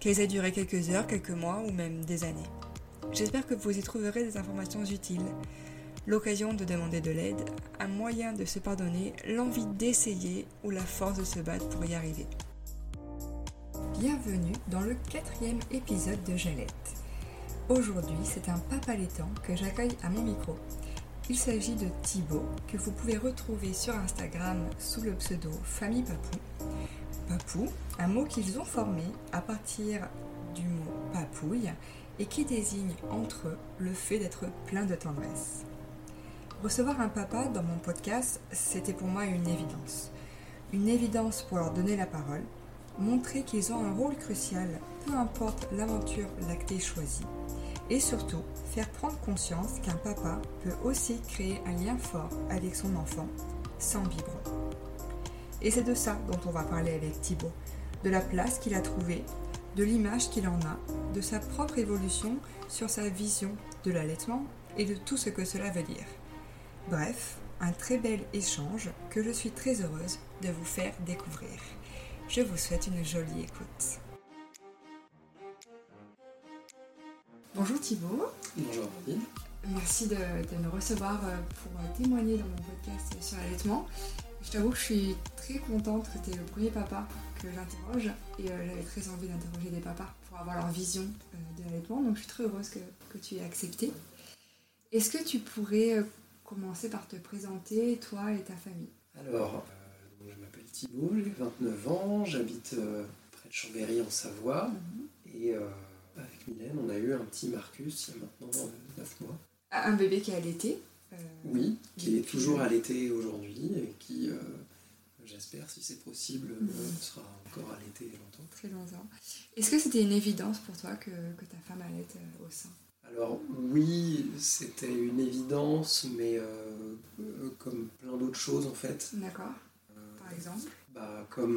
qu'elles aient duré quelques heures, quelques mois ou même des années. J'espère que vous y trouverez des informations utiles, l'occasion de demander de l'aide, un moyen de se pardonner, l'envie d'essayer ou la force de se battre pour y arriver. Bienvenue dans le quatrième épisode de Jalette. Aujourd'hui, c'est un papa laitant que j'accueille à mon micro. Il s'agit de Thibaut, que vous pouvez retrouver sur Instagram sous le pseudo Famille Papou papou, un mot qu'ils ont formé à partir du mot papouille et qui désigne entre eux le fait d'être plein de tendresse. Recevoir un papa dans mon podcast, c'était pour moi une évidence. Une évidence pour leur donner la parole, montrer qu'ils ont un rôle crucial, peu importe l'aventure lactée choisie, et surtout faire prendre conscience qu'un papa peut aussi créer un lien fort avec son enfant sans biberon. Et c'est de ça dont on va parler avec Thibaut, de la place qu'il a trouvée, de l'image qu'il en a, de sa propre évolution sur sa vision de l'allaitement et de tout ce que cela veut dire. Bref, un très bel échange que je suis très heureuse de vous faire découvrir. Je vous souhaite une jolie écoute. Bonjour Thibaut. Bonjour Merci de, de, me recevoir euh, pour témoigner dans mon podcast sur l'allaitement. Je t'avoue que je suis très contente que tu es le premier papa que j'interroge et euh, j'avais très envie d'interroger des papas pour avoir leur vision euh, de l'allaitement, donc je suis très heureuse que, que tu aies accepté. Est-ce que tu pourrais euh, commencer par te présenter, toi et ta famille? Alors, je m'appelle Thibault, j'ai 29 ans, j'habite près de Chambéry en Savoie mhm. et avec Mylène, on a eu un petit Marcus il y a maintenant 9 mois. Un bébé qui a allaité oui, qui est toujours allaité aujourd'hui et qui, euh, j'espère, si c'est possible, mhm. euh, sera encore allaité longtemps. Très longtemps. Est-ce que c'était une évidence pour toi que, que ta femme allaite au sein? Alors oui, c'était une évidence, mais comme plein d'autres choses en fait. D'accord. Par exemple? bah, Comme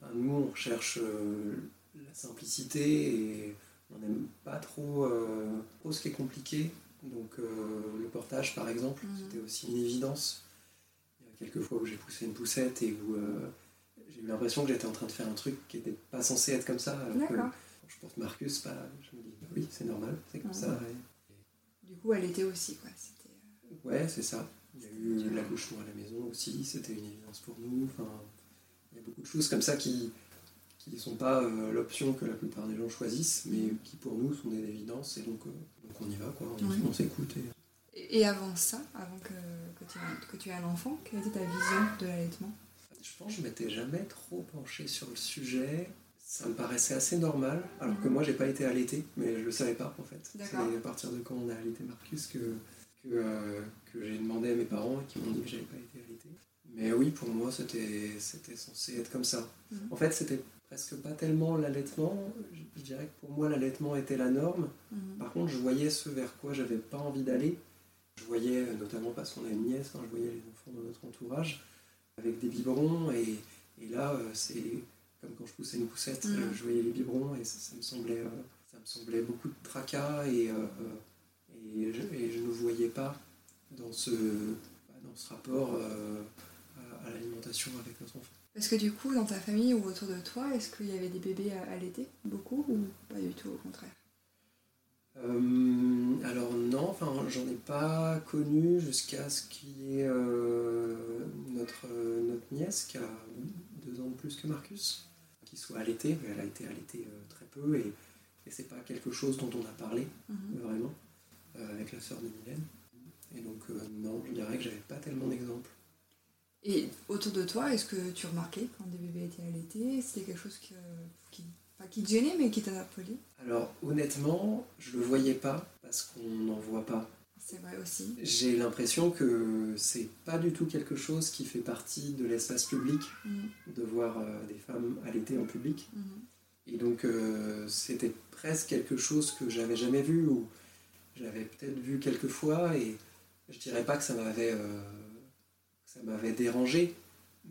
bah, nous, on recherche la simplicité et on n'aime pas trop, trop, ce qui est compliqué. Donc euh, le portage par exemple, mhm. c'était aussi une évidence. Il y a quelques fois où j'ai poussé une poussette et où euh, j'ai eu l'impression que j'étais en train de faire un truc qui n'était pas censé être comme ça. quand je porte Marcus, bah, je me dis bah oui c'est normal, c'est comme ça. Du coup elle était aussi quoi. Euh, ouais c'est ça. Il y a eu l'accouchement à la maison aussi, c'était une évidence pour nous. Enfin, il y a beaucoup de choses comme ça qui, qui ne sont pas euh, l'option que la plupart des gens choisissent, mais qui pour nous sont des évidences, et donc, euh, donc on y va, quoi, on, s'écoute. Et... avant ça, avant que, que, tu, que tu aies un enfant, quelle était ta vision de l'allaitement? Je pense que je m'étais jamais trop penché sur le sujet. Ça me paraissait assez normal, alors que mhm. moi j'ai pas été allaité, mais je le savais pas en fait. C'est à partir de quand on a allaité Marcus que, que, euh, que j'ai demandé à mes parents et qui m'ont dit que j'avais pas été allaité. Mais oui, pour moi c'était censé être comme ça. Mhm. En fait, c'était presque pas tellement l'allaitement. Je, dirais que pour moi, l'allaitement était la norme. Mhm. Par contre, je voyais ce vers quoi j'avais pas envie d'aller. Je voyais, euh, notamment parce qu'on a une nièce, je voyais les enfants de notre entourage avec des biberons. Et, et là, euh, c'est comme quand je poussais une poussette, mhm. euh, je voyais les biberons et ça, me, semblait, ça me semblait beaucoup de tracas. Et, et, je, et, je, ne voyais pas dans ce, dans ce rapport à l'alimentation avec notre enfant. Est-ce que du coup, dans ta famille ou autour de toi, est-ce qu'il y avait des bébés à, l'été? Beaucoup ou pas du tout, au contraire? Euh, alors non, enfin j'en ai pas connu jusqu'à ce qu'il y ait euh, notre, notre nièce qui a deux ans de plus que Marcus, qui soit allaitée, elle a été allaitée euh, très peu et, Et c'est pas quelque chose dont on a parlé, mhm. vraiment, avec la sœur de Mylène. Et donc, non, je dirais que j'avais pas tellement d'exemples. Et autour de toi, est-ce que tu remarquais quand des bébés étaient allaités C'était quelque chose qui, pas qui te gênait, mais qui t'interpellait Alors, honnêtement, je le voyais pas parce qu'on n'en voit pas. C'est vrai aussi. J'ai l'impression que c'est pas du tout quelque chose qui fait partie de l'espace public mm. de voir euh, des femmes allaitées en public. Mm-hmm. Et donc, euh, c'était presque quelque chose que j'avais jamais vu ou j'avais peut-être vu quelques fois et je dirais pas que ça m'avait. Euh, ça m'avait dérangé,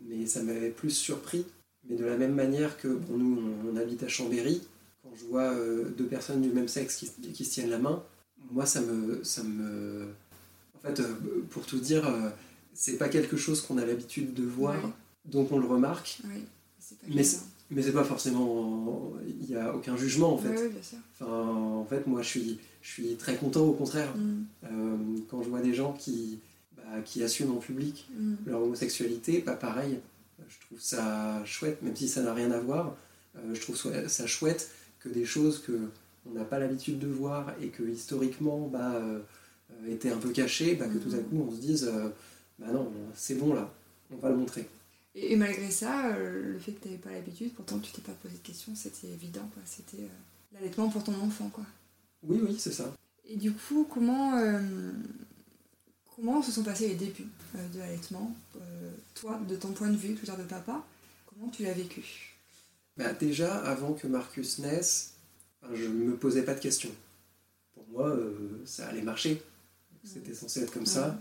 mais ça m'avait plus surpris. Mais de la même manière que pour nous, on, habite à Chambéry, quand je vois euh, deux personnes du même sexe qui, se tiennent la main, moi, ça me. Ça me... En fait, euh, pour tout dire, euh, c'est pas quelque chose qu'on a l'habitude de voir, donc on le remarque. mais mais c'est pas forcément. Il n'y a aucun jugement en fait. Enfin, en fait, moi je suis, je suis très content au contraire. Mm. quand je vois des gens qui, qui assument en public mm. leur homosexualité, pas pareil. Je trouve ça chouette, même si ça n'a rien à voir. Euh, je trouve ça chouette que des choses que on n'a pas l'habitude de voir et que historiquement bah, euh, étaient un peu cachées, bah, que tout à mm. coup on se dise euh, bah non, c'est bon là, on va le montrer. Et, malgré ça, le fait que tu n'avais pas l'habitude, pourtant tu t'es pas posé de questions, c'était évident, quoi. C'était l'allaitement pour ton enfant, quoi. Oui, oui, c'est ça. Et du coup, comment Comment se sont passés les débuts euh, de l'allaitement euh, Toi, de ton point de vue, dire de papa, comment tu l'as vécu? Bah, Déjà, avant que Marcus naisse, je ne me posais pas de questions. Pour moi, euh, ça allait marcher. C'était censé être comme ça.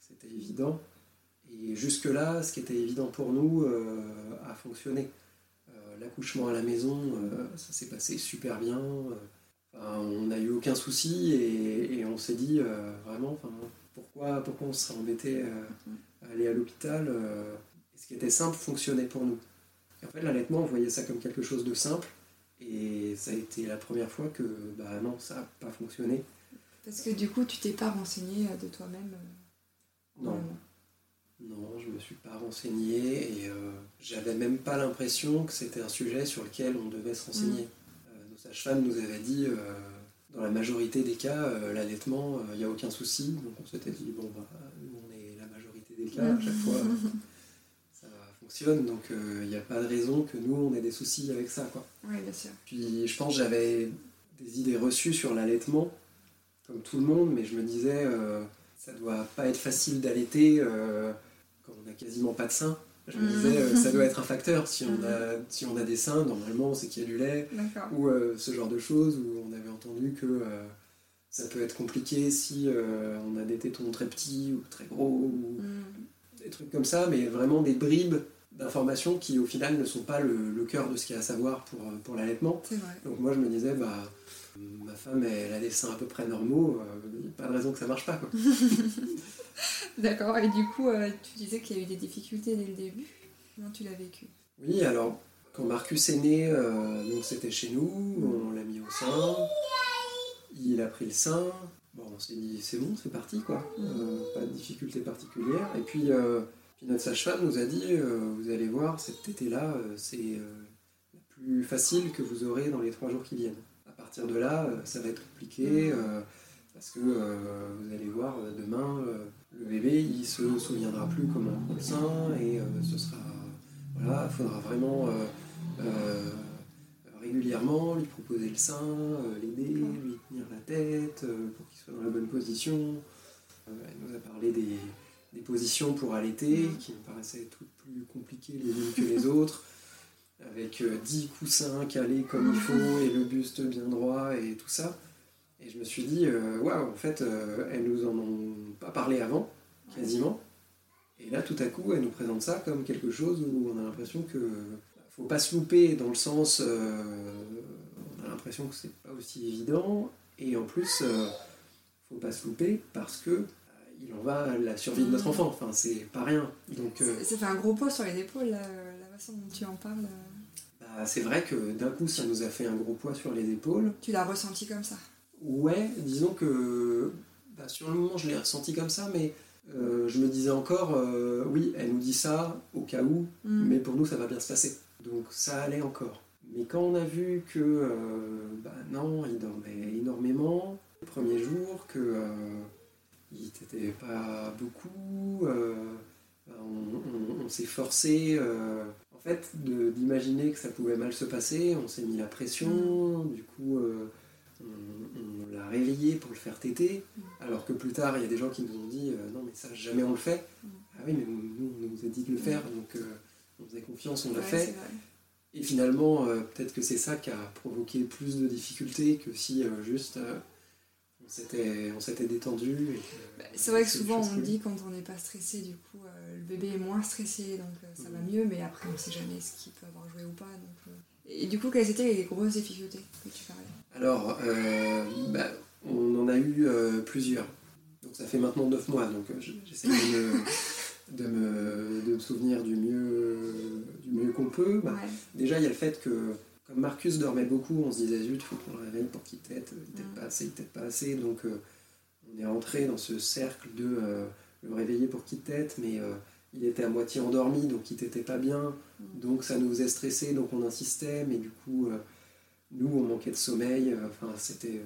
C'était évident. Et jusque-là, ce qui était évident pour nous a fonctionné. L'accouchement à la maison, ça s'est passé super bien. on n'a eu aucun souci et, et on s'est dit vraiment, pourquoi, pourquoi on serait embêté à aller à l'hôpital euh, Ce qui était simple fonctionnait pour nous. Et en fait, l'allaitement, on voyait ça comme quelque chose de simple. Et ça a été la première fois que, bah non, ça n'a pas fonctionné. Parce que du coup, tu t'es pas renseigné euh, de toi-même euh, Non. Non, je me suis pas renseigné et j'avais même pas l'impression que c'était un sujet sur lequel on devait se renseigner. Mm. nos sages-femmes nous avaient dit dans la majorité des cas, euh, l'allaitement, il euh, n'y a aucun souci. Donc on s'était dit, bon, bah, nous on est la majorité des cas, à chaque fois ça fonctionne. Donc il euh, n'y a pas de raison que nous on ait des soucis avec ça. Quoi. Oui, bien sûr. Puis je pense que j'avais des idées reçues sur l'allaitement, comme tout le monde, mais je me disais, ça doit pas être facile d'allaiter quand on n'a quasiment pas de sein. Je me disais, euh, ça doit être un facteur. Si on a, si on a des seins, normalement, c'est qu'il y a du lait. Ou euh, ce genre de choses où on avait entendu que euh, ça peut être compliqué si on a des tétons très petits ou très gros, ou mm. des trucs comme ça, mais vraiment des bribes d'informations qui, au final, ne sont pas le, cœur de ce qu'il y a à savoir pour, pour l'allaitement. Donc moi, je me disais, bah, ma femme, elle a des seins à peu près normaux, il n'y a pas de raison que ça marche pas. Quoi. D'accord, et du coup, euh, tu disais qu'il y a eu des difficultés dès le début. Comment tu l'as vécu? Oui, alors, quand Marcus est né, euh, donc c'était chez nous, on l'a mis au sein, il a pris le sein, bon, on s'est dit c'est bon, c'est parti, quoi. Mm. Euh, pas de difficulté particulière. Et puis, puis notre sage-femme nous a dit vous allez voir, cet été-là, c'est la plus facile que vous aurez dans les trois jours qui viennent. À partir de là, ça va être compliqué. Mm. Parce que vous allez voir, demain, le bébé, il se souviendra plus comment on prend le sein et euh, ce sera. Voilà, il faudra vraiment euh, euh, régulièrement lui proposer le sein, l'aider, lui tenir la tête pour qu'il soit dans la bonne position. elle nous a parlé des, positions pour allaiter qui me paraissaient toutes plus compliquées les unes que les autres avec 10 coussins calés comme il faut et le buste bien droit et tout ça. Et je me suis dit, euh, waouh, en fait, euh, elles nous en ont pas parlé avant, quasiment. Et là, tout à coup, elles nous présentent ça comme quelque chose où on a l'impression que faut pas se louper dans le sens, euh, on a l'impression que c'est pas aussi évident. Et en plus, faut pas se louper parce que il en va la survie de notre mmh. enfant. Enfin, c'est pas rien. Donc, ça fait un gros poids sur les épaules, la, façon dont tu en parles. Bah, c'est vrai que d'un coup, ça nous a fait un gros poids sur les épaules. Tu l'as ressenti comme ça? Ouais, disons que bah, sur le moment, je l'ai ressenti comme ça, mais euh, je me disais encore, euh, oui, elle nous dit ça au cas où, mm. mais pour nous, ça va bien se passer. Donc ça allait encore. Mais quand on a vu que bah non, il dormait énormément les premiers jours, que il n'était pas beaucoup, bah, on, s'est forcé en fait d'imaginer que ça pouvait mal se passer, on s'est mis la pression, mm. du coup on, l'a réveillé pour le faire téter, alors que plus tard il y a des gens qui nous ont dit non mais ça jamais on le fait. Mm. Ah oui mais nous on nous a dit de le faire donc on faisait confiance, on l'a fait. Et finalement, euh, peut-être que c'est ça qui a provoqué plus de difficultés que si euh, juste euh, on s'était détendu. Bah, c'est vrai que souvent on dit quand on n'est pas stressé, du coup le bébé est moins stressé, donc ça va mm. mieux, mais après on ne sait jamais ce qu'il peut avoir joué ou pas. Et du coup, quelles étaient les grosses difficultés que tu parlais Alors, bah, on en a eu plusieurs. Donc ça fait maintenant 9 mois, donc j'essaie de de me, de me souvenir du mieux, du mieux qu'on peut. Bah, déjà, il y a le fait que, comme Marcus dormait beaucoup, on se disait, zut, il faut qu'on le réveille pour qu'il tête, il tête pas assez, il tête pas assez. Donc, euh, on est entré dans ce cercle de euh, le réveiller pour qu'il tête, mais euh, il était à moitié endormi, donc il t'était pas bien. Mm. Donc, ça nous faisait stresser, donc on insistait, mais du coup, nous, on manquait de sommeil. Enfin, c'était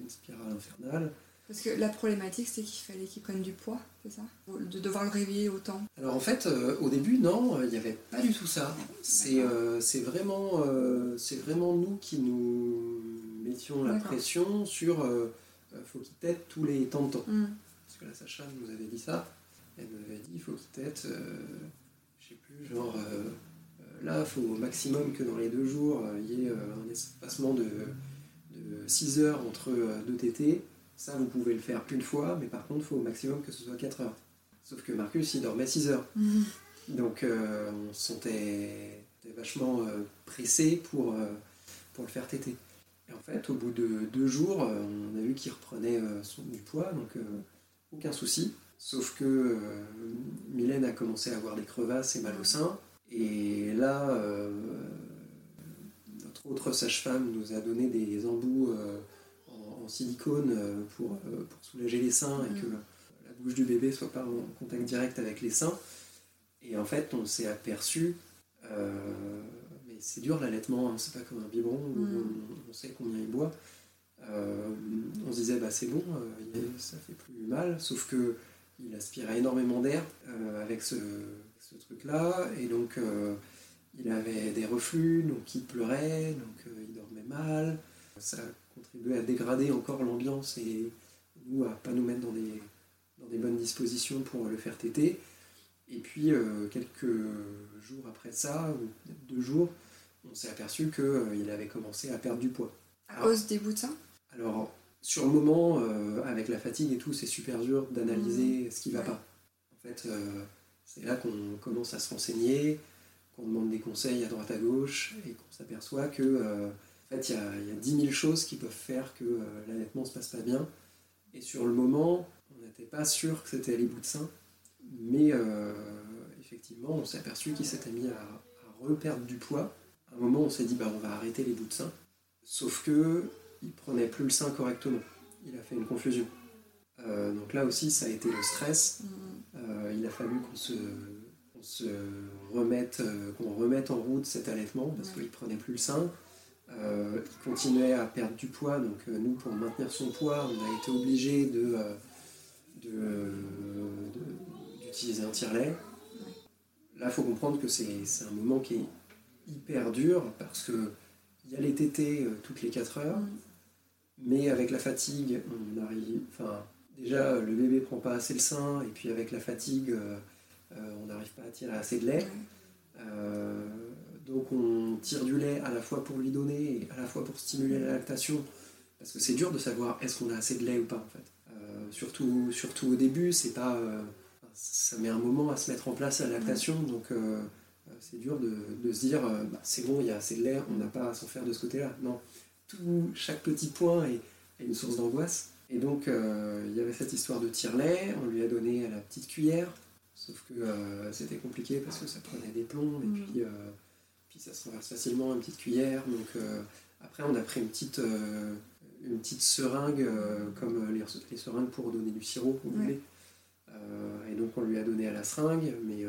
une spirale infernale. Parce que la problématique, c'est qu'il fallait qu'il prenne du poids, c'est ça? De devoir le réveiller autant? Alors en fait, euh, au début, non, il n'y avait pas du tout ça. C'est euh, vraiment, euh, vraiment nous qui nous mettions la pression sur faut qu'il tête tous les temps de temps. Hmm. Parce que la Sacha nous avait dit ça. Elle nous avait dit il faut qu'il tête, je sais plus, genre là, il faut au maximum que dans les deux jours, il y ait un espacement de, de 6 heures entre deux tétés ça, vous pouvez le faire une fois, mais par contre, il faut au maximum que ce soit 4 heures. Sauf que Marcus, il dormait 6 heures. Mhm. Donc, euh, on se sentait vachement euh, pressé pour, euh, pour le faire téter. Et en fait, au bout de deux jours, on a vu qu'il reprenait son, du poids, donc aucun souci. Sauf que Mylène a commencé à avoir des crevasses et mal au sein. Et là, notre autre sage-femme nous a donné des embouts silicone euh, pour, euh, pour soulager les seins et que mm. la bouche du bébé soit pas en contact direct avec les seins. Et en fait, on s'est aperçu, euh, mais c'est dur l'allaitement, hein, c'est pas comme un biberon où mm. on, sait combien il boit. on se disait, bah c'est bon, ça fait plus mal, sauf que il aspirait énormément d'air avec ce, ce truc-là, et donc il avait des reflux, donc il pleurait, donc il dormait mal. Ça contribuer à dégrader encore l'ambiance et nous à pas nous mettre dans des, dans des bonnes dispositions pour le faire téter. Et puis euh, quelques jours après ça, ou deux jours, on s'est aperçu qu'il euh, avait commencé à perdre du poids. À cause des sein? Alors, sur le moment, euh, avec la fatigue et tout, c'est super dur d'analyser mmh. ce qui va pas. En fait, c'est là qu'on commence à se renseigner, qu'on demande des conseils à droite à gauche et qu'on s'aperçoit que il y a, 10 000 choses qui peuvent faire que euh, l'allaitement ne se passe pas bien. Et sur le moment, on n'était pas sûr que c'était les bouts de sein. Mais euh, effectivement, on s'est aperçu qu'il s'était mis à, reperdre du poids. À un moment, on s'est dit, bah, on va arrêter les bouts de sein. Sauf que il prenait plus le sein correctement. Il a fait une confusion. Euh, donc là aussi, ça a été le stress. Mmh. il a fallu qu'on se, se, remette, qu'on remette en route cet allaitement parce qu'il prenait plus le sein. Euh, il continuait à perdre du poids, donc euh, nous, pour maintenir son poids, on a été obligé de, euh, d'utiliser un tire-lait. Là, il faut comprendre que c'est, un moment qui est hyper dur parce que il y a les tétés toutes les 4 heures, mm. mais avec la fatigue, on arrive. Enfin, déjà, le bébé prend pas assez le sein, et puis avec la fatigue, on n'arrive pas à tirer assez de lait. Donc on tire du lait à la fois pour lui donner et à la fois pour stimuler la lactation, parce que c'est dur de savoir est-ce qu'on a assez de lait ou pas en fait. Euh, surtout, surtout au début, c'est pas, euh, ça met un moment à se mettre en place la lactation, donc euh, c'est dur de, se dire bah, c'est bon, il y a assez de lait, on n'a pas à s'en faire de ce côté-là. Non, tout, chaque petit point est, une source d'angoisse. Et donc il y avait cette histoire de tire-lait, on lui a donné à la petite cuillère, sauf que c'était compliqué parce que ça prenait des plombs et mm. puis puis ça se renverse facilement, une petite cuillère. Donc euh, après, on a pris une petite, euh, une petite seringue, euh, comme les, les, seringues pour donner du sirop au bébé. et donc on lui a donné à la seringue, mais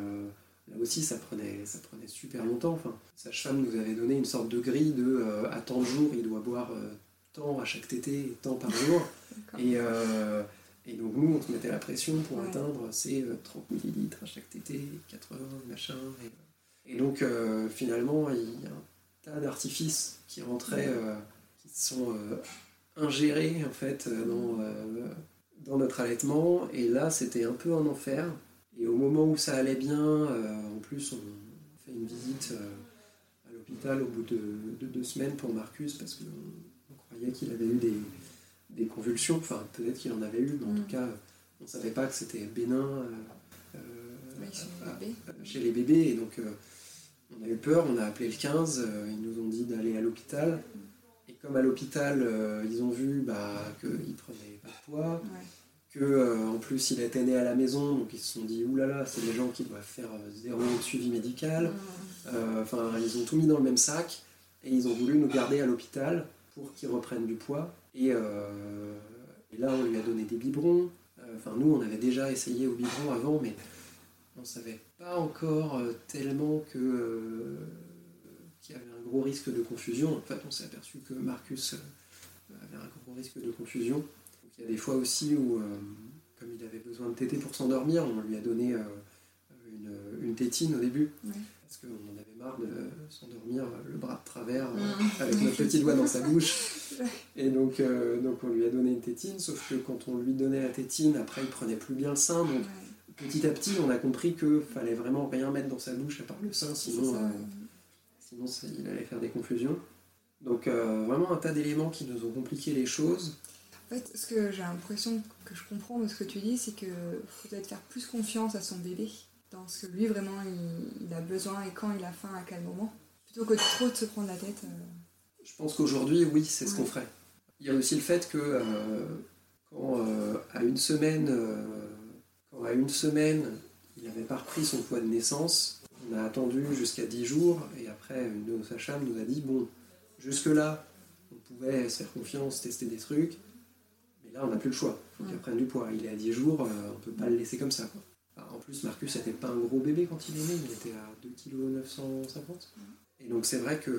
Là aussi, ça prenait, ça prenait super longtemps. Enfin, sage-femme nous avait donné une sorte de grille de euh, à tant de jours, il doit boire euh, tant à chaque tété tant par jour. et, euh, et, donc, nous, on se mettait la pression pour atteindre ces 30 millilitres à chaque tété, 80, machin. Et, donc, finalement, il y a un tas d'artifices qui rentraient, qui sont ingérés en fait dans, dans notre allaitement. Et là, c'était un peu un enfer et au moment où ça allait bien, euh, en plus, on fait une visite euh, à l'hôpital au bout de, deux semaines pour Marcus parce on qu'il avait eu des, convulsions. Enfin, peut-être qu'il en avait eu, mais en tout mm. cas, on ne savait pas que c'était bénin euh, chez les bébés. Et donc, on a eu peur, on a appelé le 15, ils nous ont dit d'aller à l'hôpital. Et comme à l'hôpital, ils ont vu bah, qu'il ne prenait pas de poids que euh, en plus il était né à la maison, donc ils se sont dit oulala, c'est des gens qui doivent faire euh, zéro suivi médical. Euh, enfin, ils ont tout mis dans le même sac et ils ont voulu nous garder à l'hôpital pour qu'ils reprennent du poids. Et, là, on lui a donné des biberons. Enfin, nous, on avait déjà essayé au biberon avant, mais on savait pas encore tellement que qu'il y avait un gros risque de confusion. En fait, on s'est aperçu que Marcus avait un gros risque de confusion. Il y a des fois aussi où, euh, comme il avait besoin de téter pour s'endormir, on lui a donné euh, une, tétine au début. Parce qu'on en avait marre de s'endormir le bras de travers euh, mmh. avec notre petit doigt dans sa bouche. Et donc, donc on lui a donné une tétine, sauf que quand on lui donnait la tétine, après il prenait plus bien le sein. Donc petit à petit, on a compris qu'il fallait vraiment rien mettre dans sa bouche à part le sein, sinon, sinon il allait faire des confusions. Donc vraiment un tas d'éléments qui nous ont compliqué les choses. En fait, ce que j'ai l'impression que je comprends de ce que tu dis, c'est qu'il faut peut-être faire plus confiance à son bébé dans ce que lui vraiment il, a besoin et quand il a faim, à quel moment, plutôt que trop de se prendre la tête. Euh. Je pense qu'aujourd'hui, oui, c'est ce qu'on ferait. Il y a aussi le fait que euh, quand euh, à une semaine, quand à une semaine, il n'avait pas repris son poids de naissance, on a attendu jusqu'à 10 jours et après une de nos sages nous a dit bon, jusque là, on pouvait se faire confiance, tester des trucs là, on n'a plus le choix. Il faut qu'il prenne du poids. Il est à 10 jours, on ne peut pas le laisser comme ça. En plus, Marcus n'était pas un gros bébé quand il est né, il était à 2,950 kg. Et donc, c'est vrai que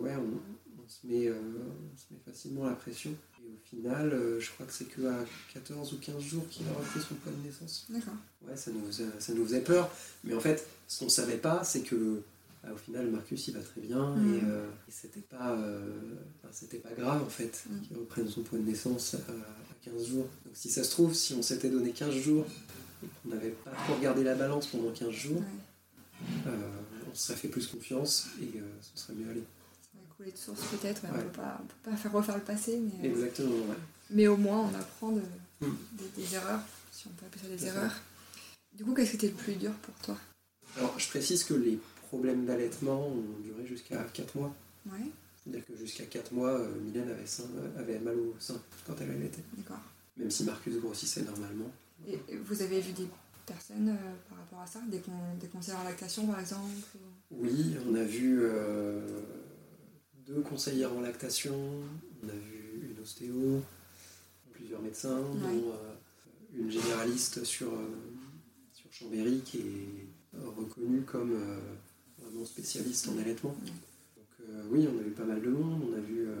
ouais, on, se met, euh, on, se met, facilement la pression. Et au final, euh, je crois que c'est qu'à 14 ou 15 jours qu'il a repris son poids de naissance. D'accord. Ouais, ça nous, ça nous faisait peur. Mais en fait, ce qu'on ne savait pas, c'est que bah, au final, Marcus, il va très bien et, mm. c'était pas, c'était pas grave en fait mm. qu'il reprenne son poids de naissance à, 15 jours. Donc si ça se trouve, si on s'était donné 15 jours et qu'on n'avait pas trop regardé la balance pendant 15 jours, euh, on se serait fait plus confiance et euh, ce serait mieux allé. Ça va couler de source peut-être, on ne peut pas faire refaire le passé. Mais, euh, Exactement, ouais. Mais au moins, on apprend de, hmm. des, erreurs, si on peut appeler ça des erreurs. Du coup, qu'est-ce qui était le plus dur pour toi? Alors, je précise que les problèmes d'allaitement ont duré jusqu'à 4 mois. Ouais. C'est-à-dire que jusqu'à 4 mois, euh, Mylène avait, avait, mal au sein quand elle allaitait. D'accord. Même si Marcus grossissait normalement. Et vous avez vu des personnes euh, par rapport à ça des, des, conseillers en lactation par exemple Oui, on a vu deux conseillères en lactation, on a vu une ostéo, plusieurs médecins, dont une généraliste sur, sur Chambéry qui est reconnue comme vraiment spécialiste en allaitement. Euh, oui, on a vu pas mal de monde, on a vu euh,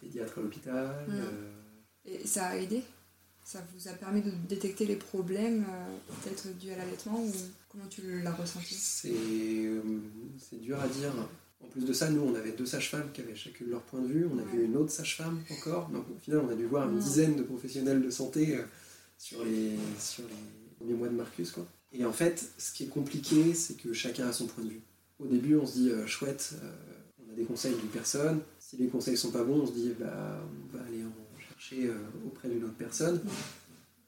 pédiatre à l'hôpital. Euh. Et ça a aidé? Ça vous a permis de détecter les problèmes, peut-être dus à l'allaitement, ou comment tu l'as ressenti? C'est dur à dire. En plus de ça, nous, on avait deux sages-femmes qui avaient chacune leur point de vue. On a vu une autre sage-femme encore. Donc, au final, on a dû voir une dizaine de professionnels de santé sur les, sur les premiers mois de Marcus. Quoi. Et en fait, ce qui est compliqué, c'est que chacun a son point de vue. Au début, on se dit, chouette, des conseils d'une personne. Si les conseils sont pas bons, on se dit bah, on va euh, auprès d'une autre personne.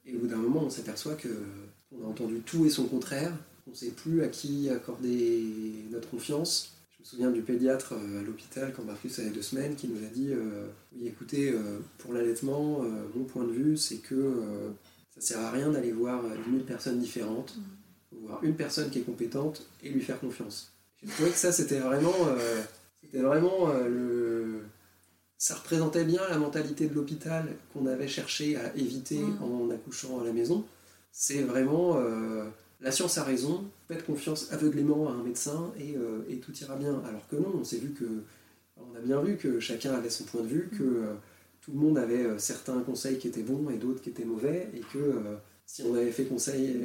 Et au bout d'un moment, on s'aperçoit que on a entendu tout et son contraire. On ne sait plus à qui accorder notre confiance. Je me souviens du pédiatre euh, à l'hôpital quand Marcus avait deux semaines qui nous a dit euh, Oui, écoutez, pour l'allaitement, mon point de vue, c'est que ça sert à rien d'aller voir 10 000 personnes différentes. Voir une personne qui est compétente et lui faire confiance. J'ai trouvé que ça, c'était vraiment le. Ça représentait bien la mentalité de l'hôpital qu'on avait cherché à éviter mm. en accouchant à la maison. C'est vraiment. Euh, la science a raison, faites confiance aveuglément à un médecin et, euh, et tout ira bien. Alors que non, on s'est vu que, on a bien vu que chacun avait son point de vue, que euh, tout le monde avait certains conseils qui étaient bons et d'autres qui étaient mauvais, et que si on avait fait conseil,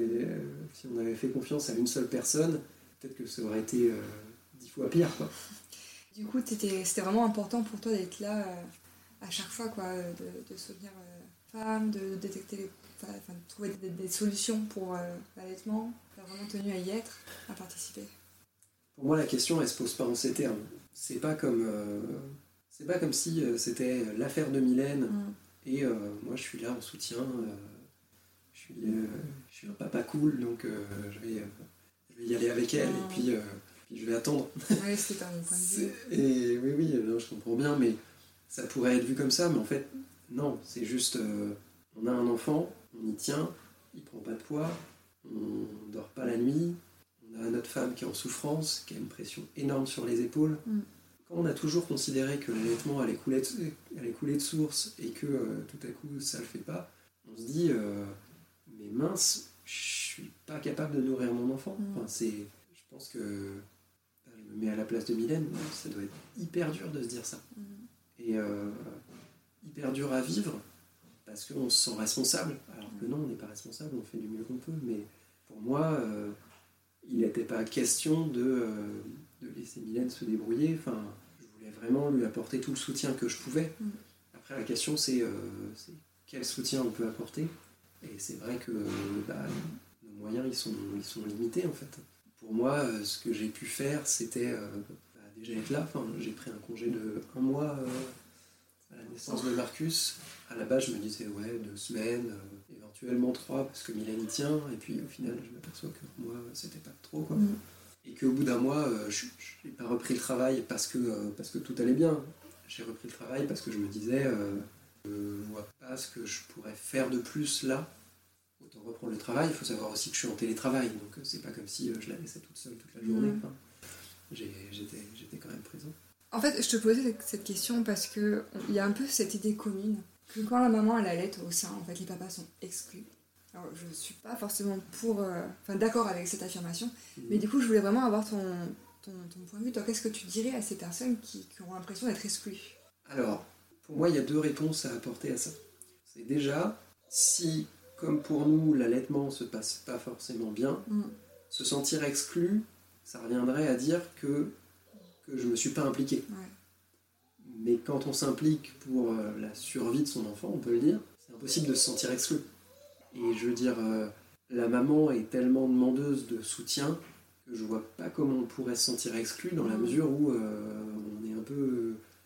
si on avait fait confiance à une seule personne, peut-être que ça aurait été dix fois pire, quoi. Du coup, c'était vraiment important pour toi d'être là à chaque fois, quoi, de, de soutenir femmes, de détecter les enfin, trouver des, solutions pour euh, l'allaitement Tu as vraiment tenu à y être, à participer Pour moi, la question, elle se pose pas en ces termes. C'est pas comme, euh, c'est pas comme si euh, c'était l'affaire de Mylène mm. et moi je suis là en soutien. je, suis, je suis un papa cool, donc je, vais, je vais y aller avec elle et mm. puis, puis, je vais attendre. Oui, c'était un point de vue. Et oui, oui, je comprends bien, mais ça pourrait être vu comme ça, mais en fait, non, c'est juste, on a un enfant, on y tient, il prend pas de poids, on dort pas la nuit, on a notre femme qui est en souffrance, qui a une pression énorme sur les épaules. Mm. Quand on a toujours considéré que l'allaitement allait couler, de, allait couler de source et que euh, tout à coup ça le fait pas, on se dit euh, mais mince, je suis pas capable de nourrir mon enfant. Mm. c'est, je pense que mets à la place de Mylène, ça doit être hyper dur de se dire ça. Mm. Et euh, hyper dur à vivre parce qu'on se sent responsable. Alors que non, on n'est pas responsable, on fait du mieux qu'on peut. Mais pour moi, euh, il n'était pas question de, euh, de, laisser Mylène se débrouiller. Enfin, je voulais vraiment lui apporter tout le soutien que je pouvais. Mm. Après, la question, c'est quel soutien on peut apporter. Et c'est vrai que bah, nos moyens, ils sont, ils sont limités en fait. Pour moi, ce que j'ai pu faire, c'était bah, déjà être là. Enfin, j'ai pris un congé de un mois à la naissance de Marcus, à la base, je me disais, ouais, deux semaines, euh, éventuellement trois, parce que Mylène y tient, et puis au final, je m'aperçois que moi, c'était pas trop, quoi. Mm. Et qu'au bout d'un mois, euh, je n'ai pas repris le travail parce que, euh, parce que tout allait bien. J'ai repris le travail parce que je me disais, je ne vois pas ce que je pourrais faire de plus là. Autant reprendre le travail, il faut savoir aussi que je suis en télétravail, donc c'est pas comme si je la laissais toute seule toute la journée. Mm. J'étais quand même présent. En fait, je te posais cette question parce qu'il y a un peu cette idée commune que quand la maman elle allait au sein, en fait, les papas sont exclus. Alors, je ne suis pas forcément pour, euh, enfin, d'accord avec cette affirmation, mhm. mais du coup, je voulais vraiment avoir ton, ton, point de vue. Toi, qu'est-ce que tu dirais à ces personnes qui, ont l'impression d'être exclues? Alors, pour moi, il y a deux réponses à apporter à ça. C'est déjà, si, comme pour nous, l'allaitement se passe pas forcément bien, mm. se sentir exclu, ça reviendrait à dire que que je ne me suis pas impliqué. Mais quand on s'implique pour euh, la survie de son enfant, on peut le dire, c'est impossible de se sentir exclu. Et je veux dire, euh, la maman est tellement demandeuse de soutien que je vois pas comment on pourrait se sentir exclu dans la mesure où euh, on est un peu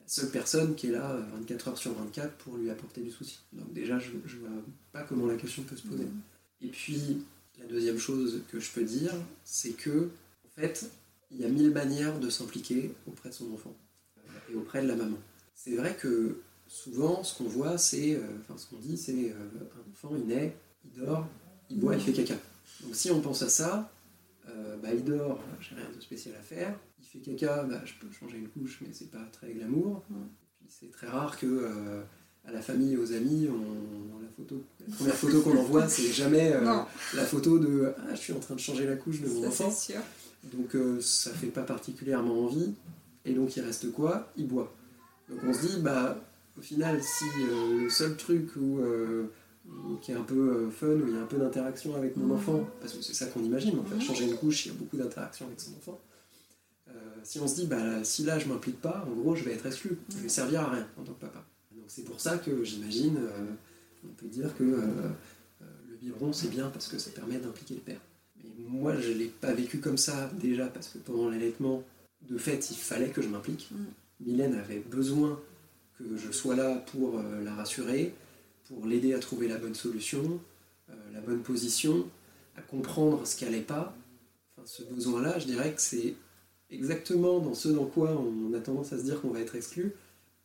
seule personne qui est là 24 heures sur 24 pour lui apporter du soutien. Donc déjà, je, je vois pas comment la question peut se poser. Et puis, la deuxième chose que je peux dire, c'est que, en fait, il y a mille manières de s'impliquer auprès de son enfant et auprès de la maman. C'est vrai que souvent, ce qu'on voit, c'est, euh, enfin, ce qu'on dit, c'est euh, un enfant, il naît, il dort, il boit, il fait caca. Donc si on pense à ça, euh, bah, il dort, j'ai rien de spécial à faire. Il fait caca, bah, je peux changer une couche, mais c'est pas très glamour. c'est très rare que à la famille et aux amis, on, la, photo, la première photo qu'on envoie, c'est jamais la photo de ah, je suis en train de changer la couche de mon enfant. Sûr. Donc euh, ça fait pas particulièrement envie. Et donc il reste quoi? Il boit. Donc on se dit, bah au final, si euh, le seul truc où, euh, qui est un peu fun, où il y a un peu d'interaction avec mon enfant, parce que c'est ça qu'on imagine, en fait, changer une couche, il y a beaucoup d'interaction avec son enfant. si on se dit, bah si là je m'implique pas, en gros je vais être exclu, je vais servir à rien en tant que papa. Donc c'est pour ça que j'imagine, on peut dire que le biberon c'est bien parce que ça permet d'impliquer le père moi, je ne l'ai pas vécu comme ça déjà, parce que pendant l'allaitement, de fait, il fallait que je m'implique. Mm. Mylène avait besoin que je sois là pour euh, la rassurer, pour l'aider à trouver la bonne solution, euh, la bonne position, à comprendre ce qui n'allait pas. Enfin, ce besoin-là, je dirais que c'est exactement dans ce dans quoi on a tendance à se dire qu'on va être exclu.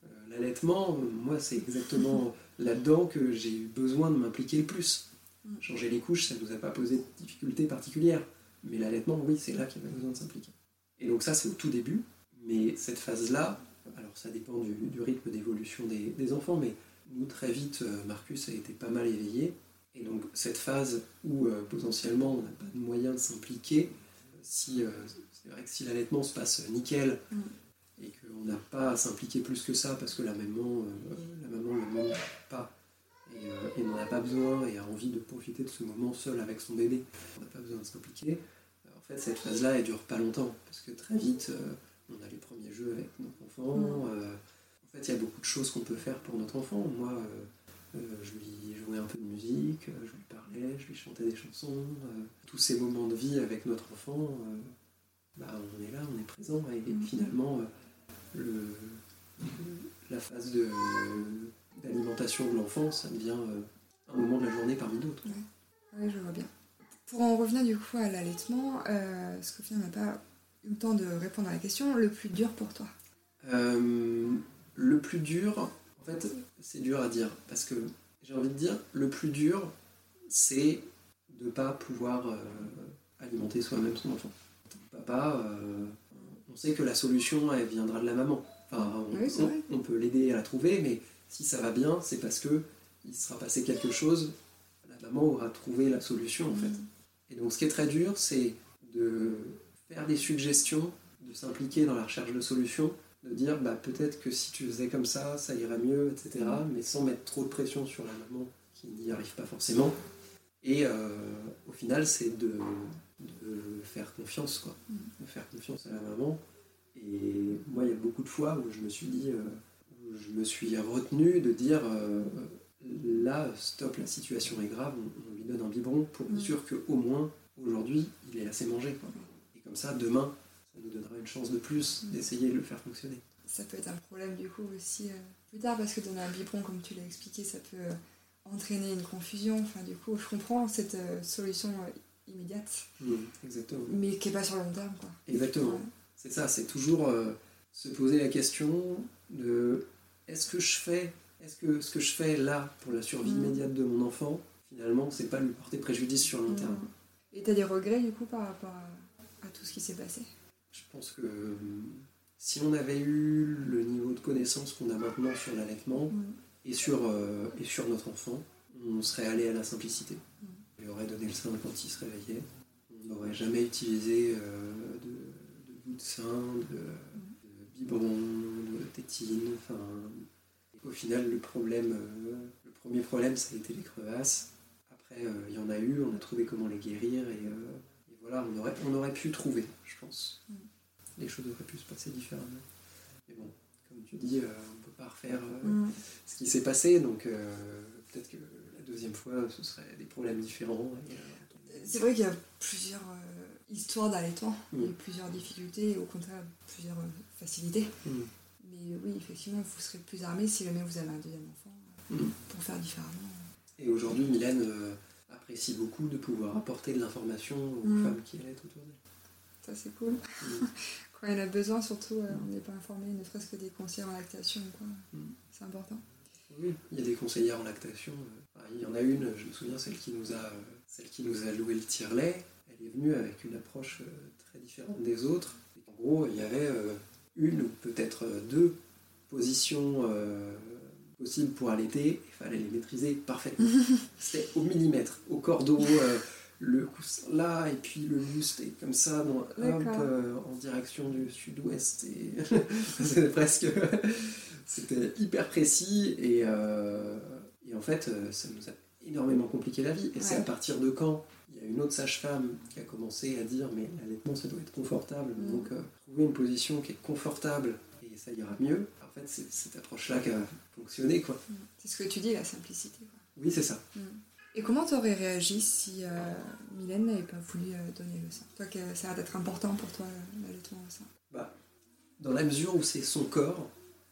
Euh, l'allaitement, moi, c'est exactement là-dedans que j'ai eu besoin de m'impliquer le plus. Changer les couches, ça ne nous a pas posé de difficultés particulières. Mais l'allaitement, oui, c'est là qu'il y avait besoin de s'impliquer. Et donc ça, c'est au tout début. Mais cette phase-là, alors ça dépend du, rythme d'évolution des, enfants, mais nous, très vite, euh, Marcus a été pas mal éveillé. Et donc cette phase où euh, potentiellement on n'a pas de moyen de s'impliquer, si euh, c'est vrai que si l'allaitement se passe nickel mm. et qu'on n'a pas à s'impliquer plus que ça parce que la maman, la maman ne demande pas et, n'en a pas besoin et a envie de profiter de ce moment seul avec son bébé, on n'a pas besoin de s'impliquer. En fait, cette phase-là, elle dure pas longtemps parce que très vite, on a les premiers jeux avec notre enfant. Mm. En fait, il y a beaucoup de choses qu'on peut faire pour notre enfant. Moi, euh, je lui jouais un peu de musique, euh, je lui parlais, je lui chantais des chansons. Euh, tous ces moments de vie avec notre enfant, bah, on est là, on est présent. Et, mm-hmm. finalement, le, la phase d'alimentation de, l'enfant, ça devient un moment de la journée parmi d'autres. Oui, je vois bien. Pour en revenir du coup à l'allaitement, euh, n'a pas eu le temps de répondre à la question, le plus dur pour toi? Le plus dur, en fait, c'est dur à dire parce que j'ai envie de dire, le plus dur, c'est de ne pas pouvoir euh, alimenter soi-même son enfant. Papa, euh, on sait que la solution, elle viendra de la maman. Enfin, on, peut l'aider à la trouver, mais si ça va bien, c'est parce que il sera passé quelque chose, la maman aura trouvé la solution en fait. Mm. Et donc ce qui est très dur, c'est de faire des suggestions, de s'impliquer dans la recherche de solutions, de dire bah, peut-être que si tu faisais comme ça, ça irait mieux, etc. Mais sans mettre trop de pression sur la maman qui n'y arrive pas forcément. Et euh, au final, c'est de, faire confiance, quoi. Mm. De faire confiance à la maman. Et moi, il y a beaucoup de fois où je me suis dit, euh, où je me suis retenu de dire euh, là, stop, la situation est grave, on, lui donne un biberon pour être mm. sûr qu'au moins aujourd'hui, il est assez mangé. Quoi. Et comme ça, demain, donnera une chance de plus d'essayer de le faire fonctionner. Ça peut être un problème du coup aussi euh, plus tard parce que donner un biberon, comme tu l'as expliqué, ça peut euh, entraîner une confusion. Enfin, du coup, je comprends cette euh, solution immédiate, mmh, exactement. mais qui n'est pas sur le long terme. Quoi. Exactement. C'est ça, c'est toujours se poser la question de est-ce que je fais, est-ce que ce que je fais là pour la survie mmh. immédiate de mon enfant, finalement, c'est pas lui porter préjudice sur le long mmh. terme. Et tu as des regrets du coup par rapport à tout ce qui s'est passé? Je pense que euh, si on avait eu le niveau de connaissance qu'on a maintenant sur l'allaitement mm. et, sur, euh, et sur notre enfant, on serait allé à la simplicité. Mm. On lui aurait donné le sein quand il se réveillait. On n'aurait jamais utilisé euh, de, de bout de sein, de, de biberon, de tétine. Enfin, au final, le problème, le premier problème, ça a été les crevasses. Après, il y en a eu, on a trouvé comment les guérir et voilà, on aurait, on aurait pu trouver, je pense. Mm. Les choses auraient pu se passer différemment. Mais bon, comme tu dis, euh, on ne peut pas refaire euh, mm. ce qui s'est passé, donc euh, peut-être que la deuxième fois, ce serait des problèmes différents. C'est vrai qu'il y a plusieurs histoires d'allaitement, mm. plusieurs difficultés, et au contraire, plusieurs facilités. Mais oui, effectivement, vous serez plus armé si jamais vous avez un deuxième enfant pour faire différemment. Et aujourd'hui, Mylène apprécie beaucoup de pouvoir apporter de l'information aux mm. femmes qui allaitent autour d'elle. Ça, c'est cool. Mm. Quand elle a besoin, surtout, euh, on n'est pas informé, ne serait-ce que des conseillers en lactation. Mm. C'est important. Oui, il y a des conseillères en lactation. Euh, il y en a une, je me souviens, celle qui nous a, celle qui nous a loué le tire-lait. Elle est venue avec une approche euh, très différente des autres. en gros, il y avait une ou peut-être deux positions possible pour allaiter, il fallait les maîtriser parfaitement. C'était au millimètre, au cordeau, euh, le coussin là, et puis le buste est comme ça, dans, euh, en direction du sud-ouest. Et c'était presque. C'était hyper précis, et, euh, et, en fait, ça nous a énormément compliqué la vie. Et c'est à partir de quand il y a une autre sage-femme qui a commencé à dire mais l'allaitement ça doit être confortable, mm. donc trouver une position qui est confortable et ça ira mieux fait, c'est cette approche-là qui a fonctionné. quoi. Mm. C'est ce que tu dis, la simplicité. Oui, c'est ça. Mm. Et comment tu aurais réagi si euh, Mylène n'avait pas voulu euh, donner le sein? Toi, ça a l'air d'être important pour toi, l'allaitement au sein? Bah, dans la mesure où c'est son corps,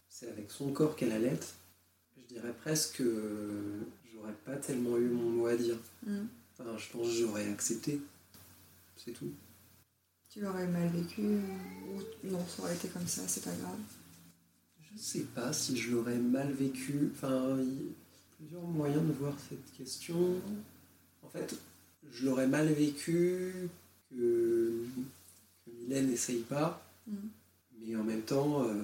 c'est avec son corps qu'elle allait, je dirais presque que j'aurais pas tellement eu mon mot à dire. Mm. Enfin, je pense que j'aurais accepté. C'est tout. Tu l'aurais mal vécu ou non, ça aurait été comme ça, c'est pas grave? Je ne sais pas si je l'aurais mal vécu. Enfin, il plusieurs moyens de voir cette question. En fait, je l'aurais mal vécu que, que Mylène n'essaye pas. Mm. Mais en même temps, euh,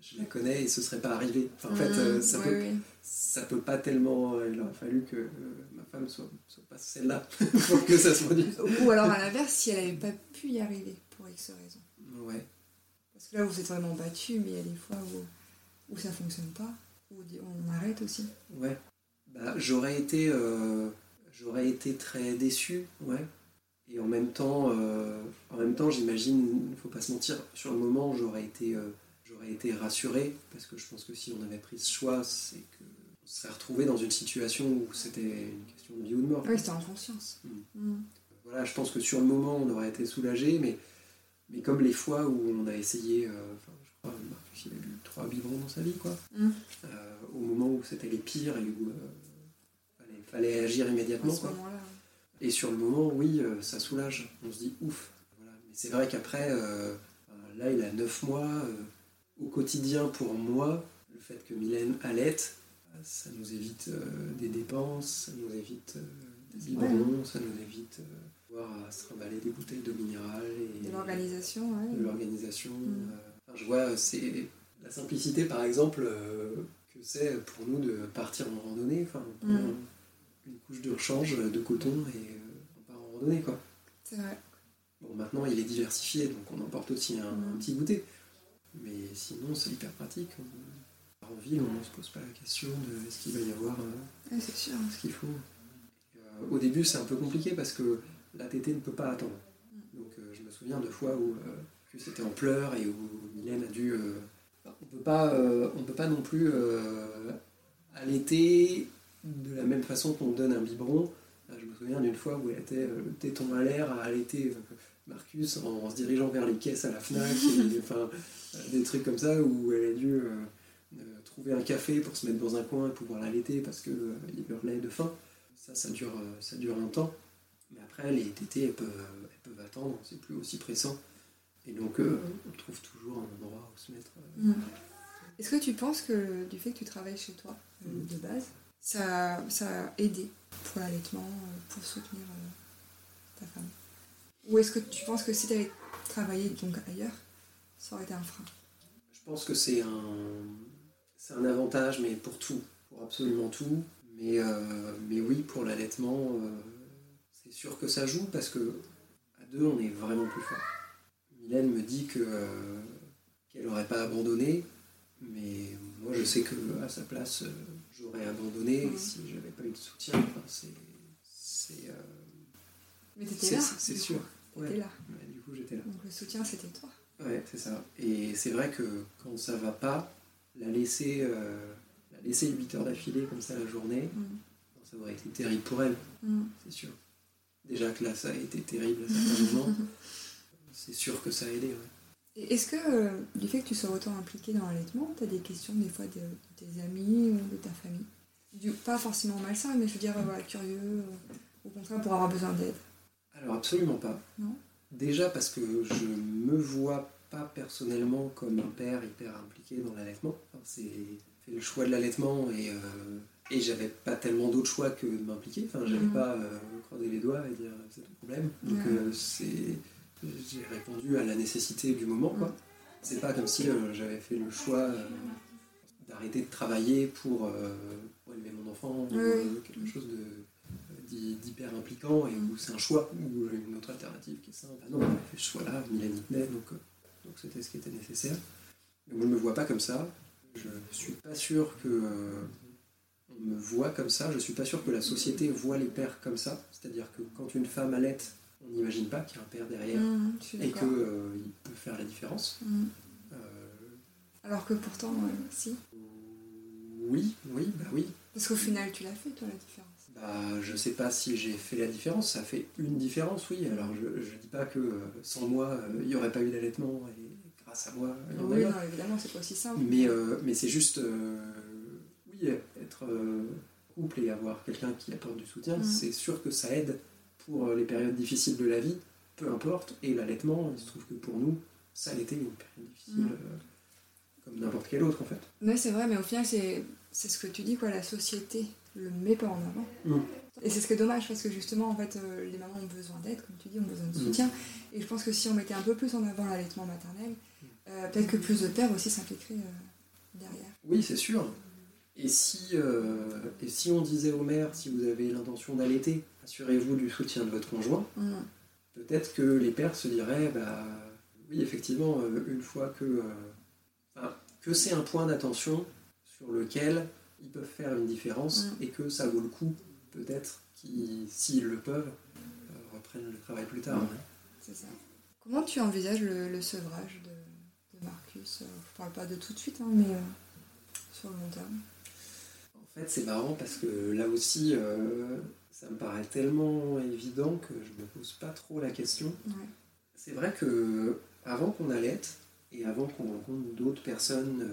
je la connais et ce serait pas arrivé. en fait, ça, peut, ça peut pas tellement. Il aurait fallu que ma femme soit, soit pas celle-là pour que ça se produise. Ou alors à l'inverse, si elle n'avait pas pu y arriver pour X raison. Ouais. Parce que là, vous êtes vraiment battu, mais il y a des fois où, où ça fonctionne pas, on arrête aussi. Ouais. Bah, j'aurais été, euh, j'aurais été très déçu, ouais. Et en même temps, euh, en même temps, j'imagine, il faut pas se mentir, sur le moment, j'aurais été, euh, j'aurais été rassuré parce que je pense que si on avait pris ce choix, c'est que on serait retrouvé dans une situation où c'était une question de vie ou de mort. Oui, c'était en conscience. Mm. Mm. Voilà, je pense que sur le moment, on aurait été soulagé, mais, mais comme les fois où on a essayé, enfin, crois, Marcus, il a eu trois biberons dans sa vie, quoi. Mm. au moment où c'était les pires et où fallait agir immédiatement. Et sur le moment, oui, euh, ça soulage. On se dit ouf. Mais c'est vrai qu'après, euh, là, il a 9 mois. Euh, au quotidien, pour moi, le fait que Mylène allaite, ça nous évite des dépenses, ça nous évite des biberons, ça nous évite à se trimballer des bouteilles d'eau minérale. Et, de l'organisation, ouais. De l'organisation. Mm. Je vois, c'est la simplicité, par exemple, que c'est pour nous de partir en randonnée. Enfin, mm une couche de rechange de coton et euh, on part en randonnée quoi. C'est vrai. Bon maintenant il est diversifié donc on emporte aussi un, mm. petit goûter. Mais sinon c'est hyper pratique. On, en ville on ne se pose pas la question de est-ce qu'il va y avoir euh, ce qu'il faut. Euh, au début c'est un peu compliqué parce que la tétée ne peut pas attendre. Mm. Donc je me souviens de fois où c'était en pleurs et où Mylène a dû on peut pas on peut pas non plus allaiter de la même façon qu'on donne un biberon. Je me souviens d'une fois où elle était euh, le téton à l'air à allaiter euh, Marcus en, se dirigeant vers les caisses à la FNAC, enfin, euh, des trucs comme ça où elle a dû trouver un café pour se mettre dans un coin et pouvoir l'allaiter parce qu'il il hurlait de faim. Ça, ça dure, ça dure un temps. Mais après, les tétés, elles peuvent, elles peuvent attendre, c'est plus aussi pressant. Et donc, on trouve toujours un endroit où se mettre. Mm. Est-ce que tu penses que du fait que tu travailles chez toi, de base, ça, ça a aidé pour l'allaitement, euh, pour soutenir euh, ta femme? Ou est-ce que tu penses que si tu avais travaillé donc ailleurs, ça aurait été un frein? Je pense que c'est un, c'est un avantage, mais pour tout, pour absolument tout. Mais, euh, mais oui, pour l'allaitement, c'est sûr que ça joue parce que à deux, on est vraiment plus fort. Mylène me dit que, qu'elle n'aurait pas abandonné, mais moi je sais que à sa place, j'aurais abandonné si j'avais pas eu de soutien. Enfin, c'est. c'est euh, Mais t'étais là C'est sûr. T'étais là. du coup, j'étais là. Donc le soutien, c'était toi. Ouais, c'est ça. Et c'est vrai que quand ça va pas, la laisser, euh, la laisser 8 heures d'affilée comme ça la journée, mm. ça aurait été terrible pour elle, mm. c'est sûr. Déjà que là, ça a été terrible à certains moments. C'est sûr que ça a aidé. Ouais. Est-ce que euh, du fait que tu sois autant impliqué dans l'allaitement, tu as des questions des fois de, tes amis ou de ta famille? Du, Pas forcément malsain, mais je veux dire, voilà, curieux, euh, au contraire pour avoir besoin d'aide Alors absolument pas. Non? Déjà parce que je me vois pas personnellement comme un père hyper impliqué dans l'allaitement. c'est fait le choix de l'allaitement et, euh, et j'avais pas tellement d'autres choix que de m'impliquer. Enfin, j'avais mhm. pas croiser les doigts et dire c'est ton problème. Donc c'est j'ai répondu à la nécessité du moment. Quoi. C'est pas comme si euh, j'avais fait le choix euh, d'arrêter de travailler pour, euh, élever mon enfant ou quelque chose d'hyper impliquant et où c'est un choix ou une autre alternative qui est simple. Ah non, on a fait ce choix-là, Mylène donc donc c'était ce qui était nécessaire. Mais moi, je ne me vois pas comme ça. Je suis pas sûr que on me voit comme ça. Je suis pas sûr que la société voit les pères comme ça. C'est-à-dire que quand une femme allait on n'imagine pas qu'il y a un père derrière mmh, et qu'il euh, peut faire la différence. Mmh. Euh, Alors que pourtant, si. Oui, oui, bah oui. Parce qu'au final, tu l'as fait, toi, la différence. Bah, je sais pas si j'ai fait la différence. Ça fait une différence, oui. Alors, je ne dis pas que euh, sans moi, il n'y aurait pas eu d'allaitement et grâce à moi, il y en Oui, non, évidemment, c'est pas aussi simple. Mais, mais c'est juste, oui, être couple et avoir quelqu'un qui apporte du soutien, mmh. c'est sûr que ça aide pour euh, les périodes difficiles de la vie, peu importe. Et l'allaitement, il se trouve que pour nous, ça a été une période difficile, mm. euh, comme n'importe quelle autre en fait. Mais c'est vrai, mais au final, c'est, c'est ce que tu dis, quoi, la société le met pas en avant. Mm. Et c'est ce qui est dommage parce que justement, en fait, euh, les mamans ont besoin d'aide, comme tu dis, ont besoin de mm. soutien. Et je pense que si on mettait un peu plus en avant l'allaitement maternel, peut-être que plus de pères aussi s'impliqueraient derrière. Oui, c'est sûr. Et si, et si on disait au maire, si vous avez l'intention d'allaiter, assurez-vous du soutien de votre conjoint, mm. peut-être que les pères se diraient, bah, oui, effectivement, une fois que, que c'est un point d'attention sur lequel ils peuvent faire une différence mm. et que ça vaut le coup, peut-être, s'ils le peuvent, euh, reprennent le travail plus tard. C'est ça. Comment tu envisages le, sevrage de, Marcus? Euh, Je parle pas de tout de suite, hein, mais euh, sur le long terme. En fait, c'est marrant parce que là aussi, ça me paraît tellement évident que je me pose pas trop la question. C'est vrai que avant qu'on allaite et avant qu'on rencontre d'autres personnes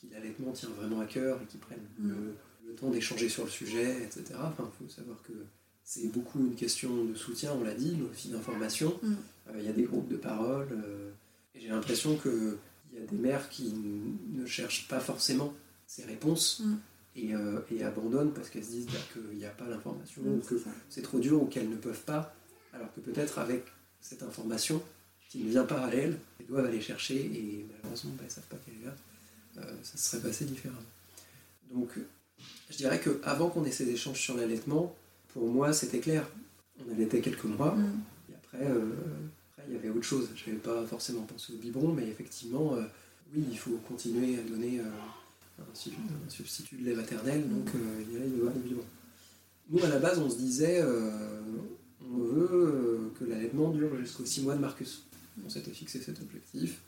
qui l'allaitement tient vraiment à cœur et qui prennent mm. le, temps d'échanger sur le sujet, etc. Enfin, il faut savoir que c'est beaucoup une question de soutien, on l'a dit, mais aussi d'information. Mm. Euh, il y a des groupes de parole. Euh, et j'ai l'impression qu'il y a des mères qui ne cherchent pas forcément ces réponses. Euh, et, abandonnent parce qu'elles se disent bah, qu'il n'y a pas l'information, ou que c'est trop dur, ou qu'elles ne peuvent pas, alors que peut-être avec cette information qui ne vient pas à elles, elles doivent aller chercher, et malheureusement, bah, elles ne savent pas qu'elle est là. Euh, ça serait passé différemment. Donc, je dirais qu'avant qu'on ait ces échanges sur l'allaitement, pour moi, c'était clair. On allaitait quelques mois, mm. et après, euh, après, il y avait autre chose. Je n'avais pas forcément pensé au biberon, mais effectivement, oui, il faut continuer à donner un, substitut de lait maternel, donc il y a le biberon. Nous, à la base, on se disait, on veut que l'allaitement dure jusqu'aux 6 mois de Marcus. On s'était fixé cet objectif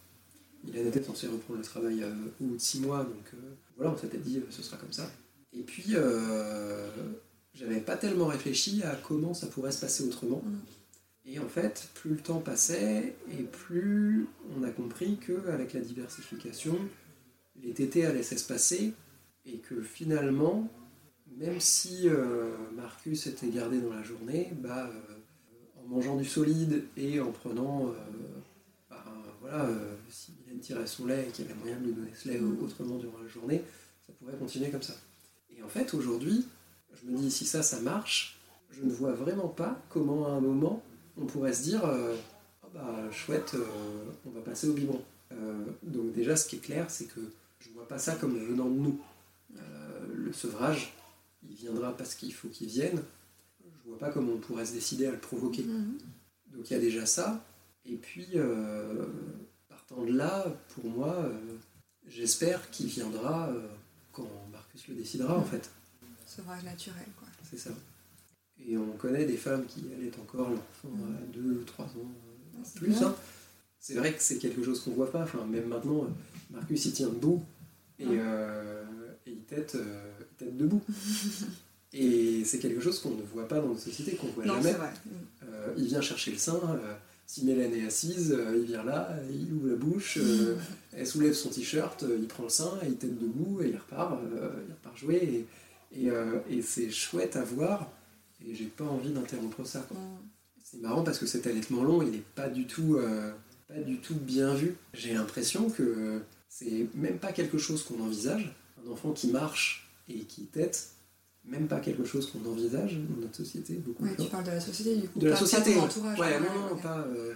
il était censé reprendre le travail euh, au bout de six mois, donc euh, voilà, on s'était dit euh, ce sera comme ça. Et puis, j'avais pas tellement réfléchi à comment ça pourrait se passer autrement. Mm. Et en fait, plus le temps passait, et plus on a compris qu'avec la diversification, les tétés allaient s'espacer, et que finalement, même si Marcus était gardé dans la journée, bah, en mangeant du solide et en prenant, bah, voilà, tirait son lait et qu'il y avait moyen de lui donner ce lait autrement durant la journée, ça pourrait continuer comme ça. Et en fait, aujourd'hui, je me dis, si ça, ça marche, je ne vois vraiment pas comment à un moment on pourrait se dire, euh, oh bah chouette, euh, on va passer au biberon. Euh, donc déjà, ce qui est clair, c'est que je ne vois pas ça comme venant de nous. le sevrage, il viendra parce qu'il faut qu'il vienne. Je vois pas comment on pourrait se décider à le provoquer. Mm-hmm. Donc il y a déjà ça. Et puis, de là, pour moi, euh, j'espère qu'il viendra euh, quand Marcus le décidera, en fait. Sauvage naturel, quoi. C'est ça. Et on connaît des femmes qui allaitent encore l'enfant à 2 ou 3 ans, euh, plus. Hein. C'est vrai que c'est quelque chose qu'on voit pas. Enfin, même maintenant, Marcus, il tient debout et, il, tête, tête debout. et c'est quelque chose qu'on ne voit pas dans nos sociétés, qu'on voit jamais. il vient chercher le sein si Mélène est assise, euh, il vient là, il ouvre la bouche, euh, elle soulève son t-shirt, euh, il prend le sein, il tête debout et il repart, il repart jouer. Et, et, c'est chouette à voir et j'ai pas envie d'interrompre ça. C'est marrant parce que cet allaitement long, il n'est pas du tout, pas du tout bien vu. J'ai l'impression que c'est même pas quelque chose qu'on envisage. Un enfant qui marche et qui tête, même pas quelque chose qu'on envisage dans notre société. Beaucoup tu parles de la société, du coup. De la société. Pas entourage, ouais, non, non, pas. Euh,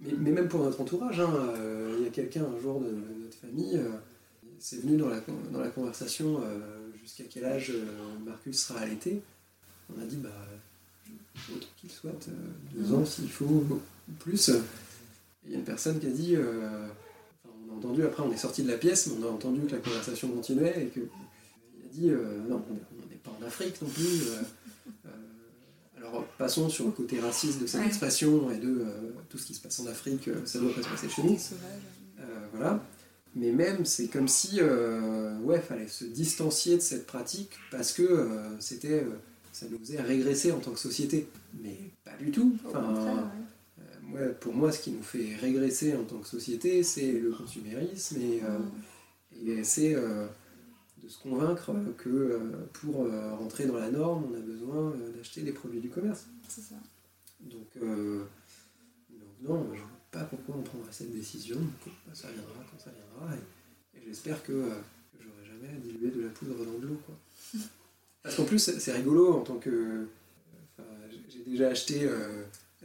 mais, mais, même pour notre entourage, hein, euh, il y a quelqu'un un jour de, notre famille, euh, c'est venu dans la, dans la conversation jusqu'à quel âge Marcus sera allaité. On a dit, bah, autant qu'il soit, deux ans s'il faut, plus. Il y a une personne qui a dit, on a entendu, après on est sorti de la pièce, mais on a entendu que la conversation continuait et que il a dit, non, pas en Afrique non plus. Euh, euh, alors passons sur le côté raciste de cette expression et de euh, tout ce qui se passe en Afrique, ça doit pas se passer chez nous. voilà. Mais même, c'est comme si, ouais, fallait se distancier de cette pratique parce que c'était, ça nous faisait régresser en tant que société. Mais pas du tout. Enfin, pour moi, ce qui nous fait régresser en tant que société, c'est le consumérisme et, mm. et c'est de se convaincre que euh, pour euh, rentrer dans la norme, on a besoin euh, d'acheter des produits du commerce. C'est ça. Donc, non, je ne vois pas pourquoi on prendrait cette décision. ça viendra quand ça viendra. Et, j'espère que, que j'aurai jamais dilué de la poudre dans de l'eau. Parce qu'en plus, c'est rigolo en tant que. J'ai déjà acheté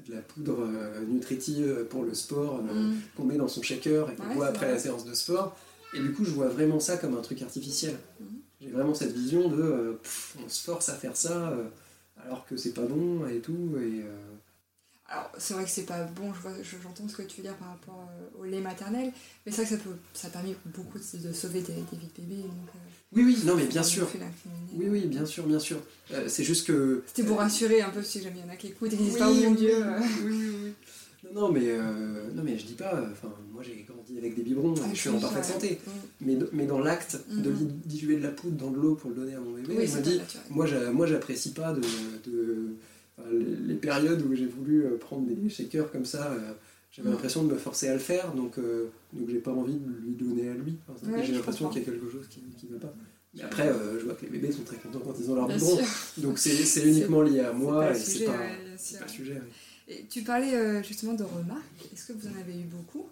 de la poudre nutritive pour le sport mm. qu'on met dans son shaker et qu'on boit après la séance de sport. Et du coup, je vois vraiment ça comme un truc artificiel. Mhm. J'ai vraiment cette vision de euh, on se force à faire ça euh, alors que c'est pas bon et tout. Et, euh, Alors, c'est vrai que c'est pas bon, j'entends ce que tu veux dire par rapport au lait maternel, mais c'est vrai que ça, peut, ça a permis beaucoup de, sauver des, des, vies de bébés. Donc, oui, oui, non, mais bien sûr. Oui, oui, bien sûr, bien sûr. c'est juste que. C'était pour rassurer un peu si jamais il y en a qui écoutent et qui disent pas, oh mon dieu. Oui, oui, oui. Non, non, mais, euh, non, mais je dis pas, enfin, moi j'ai grandi avec des biberons et je suis en parfaite santé. Mais, mais dans l'acte de mhm. diluer de la poudre dans de l'eau pour le donner à mon bébé, je me dis, moi j'apprécie pas de, de les, périodes où j'ai voulu euh, prendre des shakers comme ça. Euh, j'avais l'impression de me forcer à le faire, donc, donc j'ai pas envie de lui donner à lui. j'ai l'impression qu'il y a quelque chose qui ne va pas. Mais après, je vois que les bébés sont très contents quand ils ont leur biberon. Donc c'est uniquement lié à moi et c'est pas, pas, le sujet tu parlais euh, justement de remarques. Est-ce que vous en avez eu beaucoup?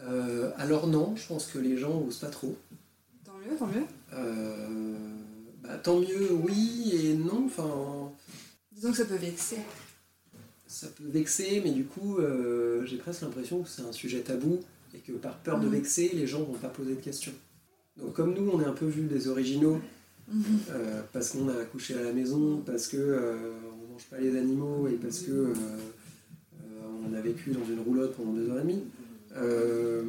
Euh, Alors non, je pense que les gens n'osent pas trop. Tant mieux, tant mieux. Euh, bah, tant mieux, oui et non. Enfin. Disons que ça peut vexer. Ça peut vexer, mais du coup, j'ai presque l'impression que c'est un sujet tabou et que par peur de mhm. vexer, les gens vont pas poser de questions. Donc comme nous, on est un peu vu des originaux, mhm. parce qu'on a accouché à la maison, parce que on mange pas les animaux et parce que on a vécu dans une roulotte pendant deux heures et demie. Euh,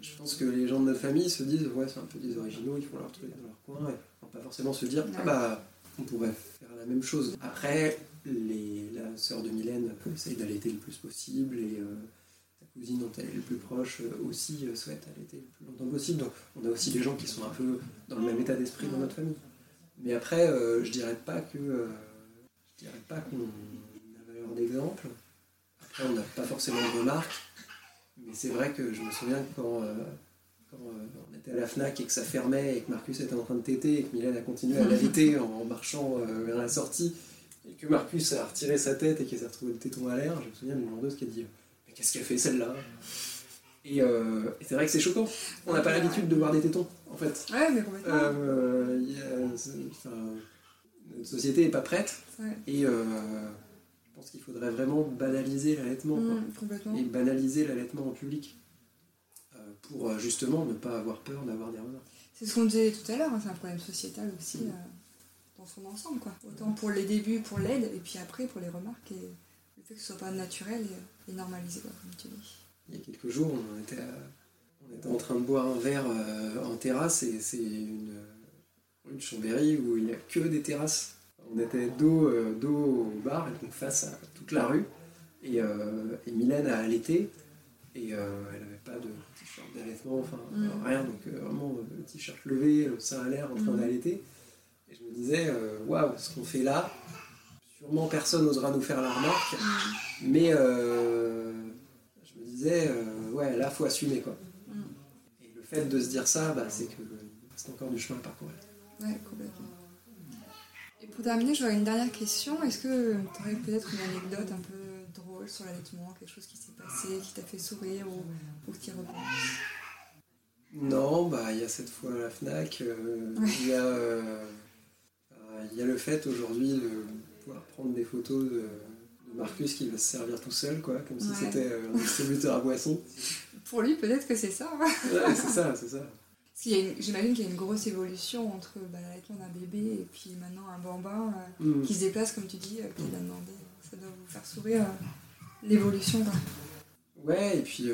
je pense que les gens de notre famille se disent ouais c'est un peu des originaux, ils font leur truc dans leur coin, et vont pas forcément se dire ah bah on pourrait faire la même chose. Après, les, la sœur de Mylène essaye d'allaiter le plus possible et euh, sa cousine dont elle est le plus proche euh, aussi souhaite allaiter le plus longtemps possible. Donc on a aussi des gens qui sont un peu dans le même état d'esprit dans notre famille. Mais après, je dirais pas que je dirais pas qu'on a valeur d'exemple on n'a pas forcément de remarques, mais c'est vrai que je me souviens que quand, euh, euh, on était à la FNAC et que ça fermait et que Marcus était en train de téter et que Mylène a continué à l'allaiter en, marchant euh, vers la sortie et que Marcus a retiré sa tête et qu'il s'est retrouvé le téton à l'air, je me souviens d'une vendeuse qui a dit Mais qu'est-ce qu'elle fait celle-là? Et, c'est vrai que c'est choquant. On n'a pas l'habitude de voir des tétons, en fait. Ouais, mais complètement. notre société n'est pas prête. Et je pense qu'il faudrait vraiment banaliser l'allaitement. Mmh, et banaliser l'allaitement en public. Euh, pour euh, justement ne pas avoir peur d'avoir des remarques. C'est ce qu'on disait tout à l'heure, hein, c'est un problème sociétal aussi mmh. euh, dans son ensemble. Quoi. Autant pour les débuts, pour l'aide, et puis après pour les remarques et le fait que ce soit pas naturel et, normalisé, comme tu dis. Il y a quelques jours, on était, on était en train de boire un verre en terrasse et c'est une, une Chambéry où il n'y a que des terrasses on était dos, euh, dos au bar, donc face à toute la rue. Et, euh, et Mylène a allaité, et euh, elle n'avait pas de t-shirt d'allaitement, enfin mm. rien, donc vraiment le t-shirt levé, le sein à l'air en train mm. d'allaiter. Et je me disais, waouh, ce qu'on fait là, sûrement personne n'osera nous faire la remarque, mm. mais je me disais, ouais, là, faut assumer quoi. Et le fait de se dire ça, bah, c'est que c'est encore du chemin à parcourir. Ouais, complètement. Pour terminer, j'aurais une dernière question. Est-ce que tu aurais peut-être une anecdote un peu drôle sur l'allaitement, quelque chose qui s'est passé, qui t'a fait sourire ou, qui repenses Non, bah il y a cette fois à la FNAC, euh, il, y a, euh, y a le fait aujourd'hui de pouvoir prendre des photos de, Marcus qui va se servir tout seul, quoi, comme si c'était euh, un distributeur à boissons. Pour lui, peut-être que c'est ça. ouais, c'est ça, c'est ça. J'imagine qu'il y a une grosse évolution entre bah, l'allaitement d'un bébé et puis maintenant un bambin euh, mm. qui se déplace, comme tu dis, euh, qui va demander. Ça doit vous faire sourire euh, l'évolution. Ouais, et puis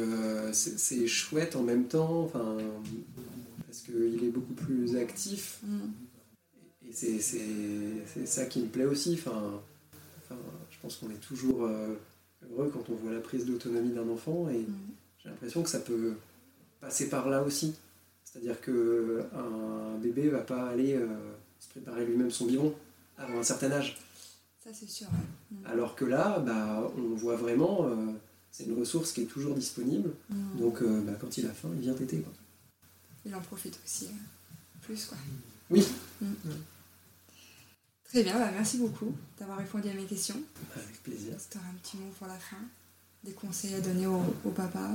c'est chouette en même temps, parce qu'il est beaucoup plus actif. Mm. Et c'est ça qui me plaît aussi. Enfin, je pense qu'on est toujours heureux quand on voit la prise d'autonomie d'un enfant et mm. j'ai l'impression que ça peut passer par là aussi. C'est-à-dire qu'un bébé va pas aller euh, se préparer lui-même son biberon avant un certain âge. Ça, c'est sûr. Mm. Alors que là, bah, on voit vraiment, euh, c'est une ressource qui est toujours disponible. Mm. Donc, euh, bah, quand il a faim, il vient téter. Il en profite aussi. plus, quoi. Oui. Mm. Très bien, bah, merci beaucoup d'avoir répondu à mes questions. Avec plaisir. Tu auras un petit mot pour la fin Des conseils à donner au, au papa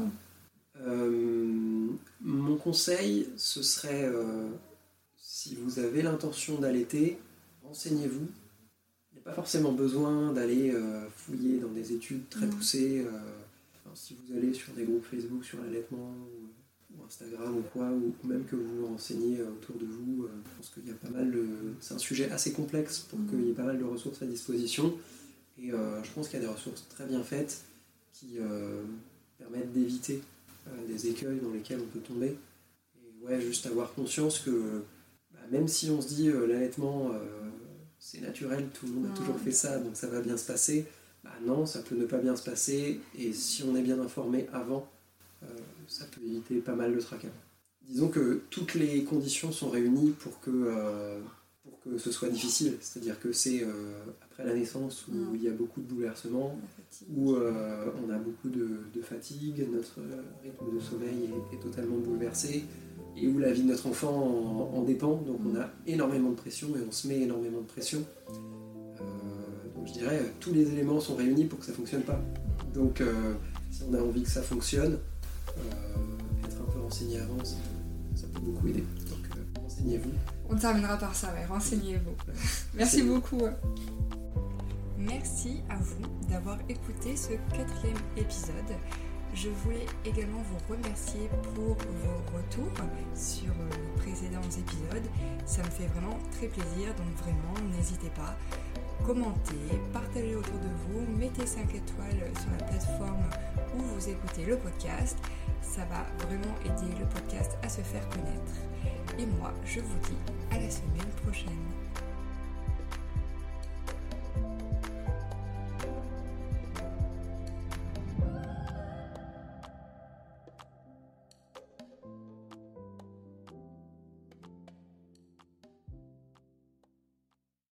euh, mon conseil, ce serait, euh, si vous avez l'intention d'allaiter, renseignez-vous. Pas forcément besoin d'aller euh, fouiller dans des études très poussées. si vous allez sur des groupes Facebook sur l'allaitement ou, Instagram ou quoi, ou même que vous vous renseignez autour de vous. je pense qu'il y a pas mal de... C'est un sujet assez complexe pour qu'il y ait pas mal de ressources à disposition. Et je pense qu'il y a des ressources très bien faites qui permettent d'éviter des écueils dans lesquels on peut tomber. Et ouais, juste avoir conscience que bah, même si on se dit l'allaitement c'est naturel, tout le monde a toujours fait ça, donc ça va bien se passer. Bah non, ça peut ne pas bien se passer, et si on est bien informé avant, euh, ça peut éviter pas mal de tracas. Disons que toutes les conditions sont réunies pour que, euh, pour que ce soit difficile, c'est-à-dire que c'est euh, après la naissance où il y a beaucoup de bouleversements, où on a beaucoup de, fatigue, notre rythme de sommeil est totalement bouleversé, et où la vie de notre enfant en, dépend. Donc on a énormément de pression et on se met énormément de pression. Euh, donc je dirais, tous les éléments sont réunis pour que ça ne fonctionne pas. Donc euh, si on a envie que ça fonctionne, euh, être un peu renseigné avant, ça, peut beaucoup aider. Donc renseignez-vous. On terminera par ça, ouais, renseignez-vous. Merci beaucoup. Merci à vous d'avoir écouté ce quatrième épisode. Je voulais également vous remercier pour vos retours sur euh, les précédents épisodes. Ça me fait vraiment très plaisir, donc vraiment n'hésitez pas. Commentez, partagez autour de vous, mettez 5 étoiles sur la plateforme où vous écoutez le podcast. Ça va vraiment aider le podcast à se faire connaître. Et moi, je vous dis à la semaine prochaine.